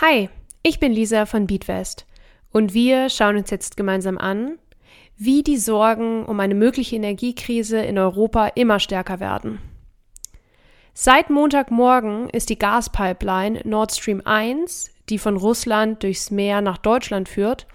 Hi, ich bin Lisa von Beatwest und wir schauen uns jetzt gemeinsam an, wie die Sorgen um eine mögliche Energiekrise in Europa immer stärker werden. Seit Montagmorgen ist die Gaspipeline Nord Stream 1, die von Russland durchs Meer nach Deutschland führt,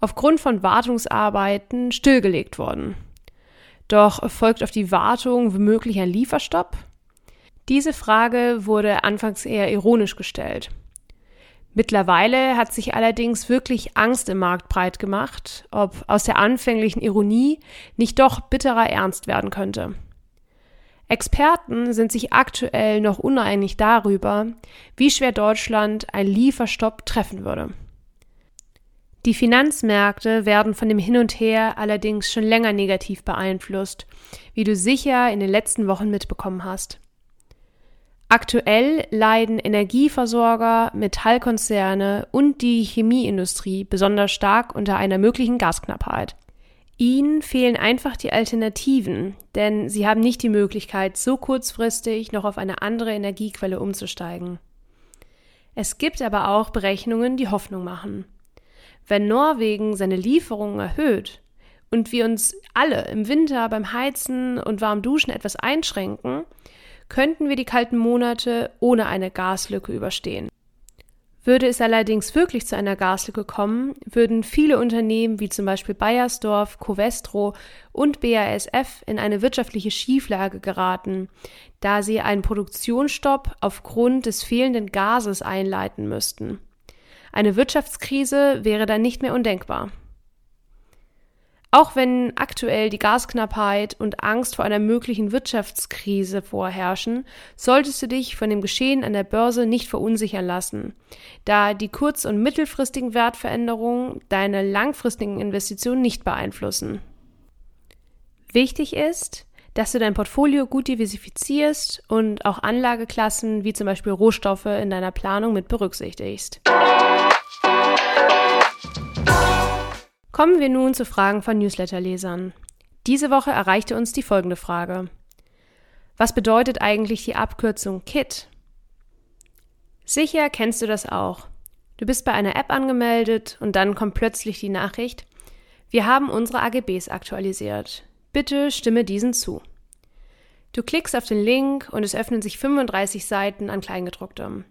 aufgrund von Wartungsarbeiten stillgelegt worden. Doch folgt auf die Wartung womöglich ein Lieferstopp? Diese Frage wurde anfangs eher ironisch gestellt. Mittlerweile hat sich allerdings wirklich Angst im Markt breit gemacht, ob aus der anfänglichen Ironie nicht doch bitterer Ernst werden könnte. Experten sind sich aktuell noch uneinig darüber, wie schwer Deutschland ein Lieferstopp treffen würde. Die Finanzmärkte werden von dem Hin und Her allerdings schon länger negativ beeinflusst, wie du sicher in den letzten Wochen mitbekommen hast. Aktuell leiden Energieversorger, Metallkonzerne und die Chemieindustrie besonders stark unter einer möglichen Gasknappheit. Ihnen fehlen einfach die Alternativen, denn sie haben nicht die Möglichkeit, so kurzfristig noch auf eine andere Energiequelle umzusteigen. Es gibt aber auch Berechnungen, die Hoffnung machen. Wenn Norwegen seine Lieferungen erhöht und wir uns alle im Winter beim Heizen und warm Duschen etwas einschränken, könnten wir die kalten Monate ohne eine Gaslücke überstehen. Würde es allerdings wirklich zu einer Gaslücke kommen, würden viele Unternehmen wie zum Beispiel Bayersdorf, Covestro und BASF in eine wirtschaftliche Schieflage geraten, da sie einen Produktionsstopp aufgrund des fehlenden Gases einleiten müssten. Eine Wirtschaftskrise wäre dann nicht mehr undenkbar. Auch wenn aktuell die Gasknappheit und Angst vor einer möglichen Wirtschaftskrise vorherrschen, solltest du dich von dem Geschehen an der Börse nicht verunsichern lassen, da die kurz- und mittelfristigen Wertveränderungen deine langfristigen Investitionen nicht beeinflussen. Wichtig ist, dass du dein Portfolio gut diversifizierst und auch Anlageklassen wie zum Beispiel Rohstoffe in deiner Planung mit berücksichtigst. Kommen wir nun zu Fragen von Newsletterlesern. Diese Woche erreichte uns die folgende Frage. Was bedeutet eigentlich die Abkürzung KIT? Sicher kennst du das auch. Du bist bei einer App angemeldet und dann kommt plötzlich die Nachricht, wir haben unsere AGBs aktualisiert. Bitte stimme diesen zu. Du klickst auf den Link und es öffnen sich 35 Seiten an Kleingedrucktem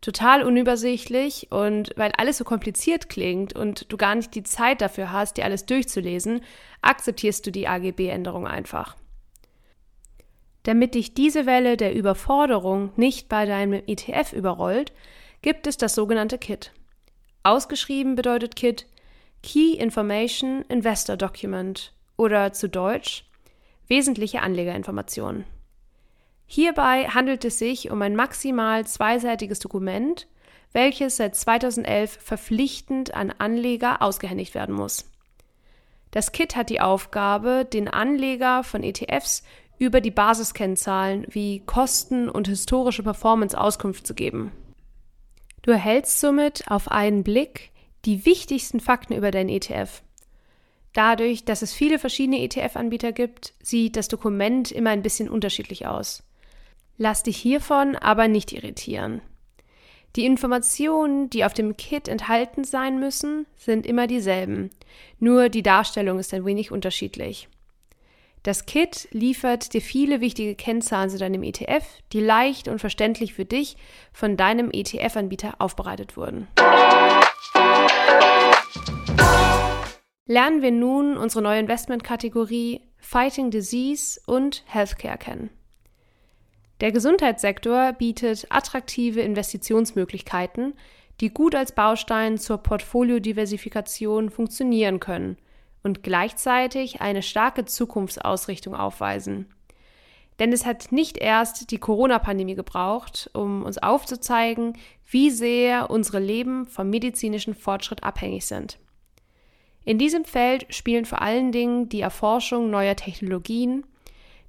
total unübersichtlich und weil alles so kompliziert klingt und du gar nicht die Zeit dafür hast, dir alles durchzulesen, akzeptierst du die AGB-Änderung einfach. Damit dich diese Welle der Überforderung nicht bei deinem ETF überrollt, gibt es das sogenannte KIT. Ausgeschrieben bedeutet KIT Key Information Investor Document oder zu Deutsch wesentliche Anlegerinformationen. Hierbei handelt es sich um ein maximal zweiseitiges Dokument, welches seit 2011 verpflichtend an Anleger ausgehändigt werden muss. Das Kit hat die Aufgabe, den Anleger von ETFs über die Basiskennzahlen wie Kosten und historische Performance Auskunft zu geben. Du erhältst somit auf einen Blick die wichtigsten Fakten über deinen ETF. Dadurch, dass es viele verschiedene ETF-Anbieter gibt, sieht das Dokument immer ein bisschen unterschiedlich aus. Lass dich hiervon aber nicht irritieren. Die Informationen, die auf dem Kit enthalten sein müssen, sind immer dieselben, nur die Darstellung ist ein wenig unterschiedlich. Das Kit liefert dir viele wichtige Kennzahlen zu deinem ETF, die leicht und verständlich für dich von deinem ETF-Anbieter aufbereitet wurden. Lernen wir nun unsere neue Investmentkategorie Fighting Disease und Healthcare kennen. Der Gesundheitssektor bietet attraktive Investitionsmöglichkeiten, die gut als Baustein zur Portfoliodiversifikation funktionieren können und gleichzeitig eine starke Zukunftsausrichtung aufweisen. Denn es hat nicht erst die Corona-Pandemie gebraucht, um uns aufzuzeigen, wie sehr unsere Leben vom medizinischen Fortschritt abhängig sind. In diesem Feld spielen vor allen Dingen die Erforschung neuer Technologien,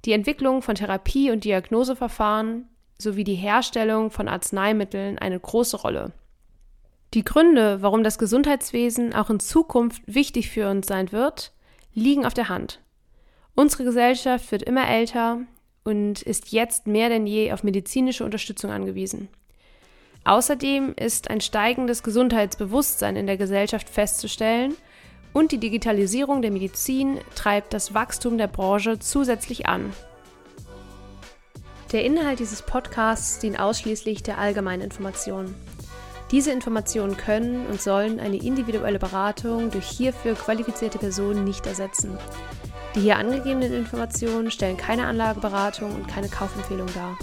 die Entwicklung von Therapie- und Diagnoseverfahren sowie die Herstellung von Arzneimitteln eine große Rolle. Die Gründe, warum das Gesundheitswesen auch in Zukunft wichtig für uns sein wird, liegen auf der Hand. Unsere Gesellschaft wird immer älter und ist jetzt mehr denn je auf medizinische Unterstützung angewiesen. Außerdem ist ein steigendes Gesundheitsbewusstsein in der Gesellschaft festzustellen und die Digitalisierung der Medizin treibt das Wachstum der Branche zusätzlich an. Der Inhalt dieses Podcasts dient ausschließlich der allgemeinen Information. Diese Informationen können und sollen eine individuelle Beratung durch hierfür qualifizierte Personen nicht ersetzen. Die hier angegebenen Informationen stellen keine Anlageberatung und keine Kaufempfehlung dar.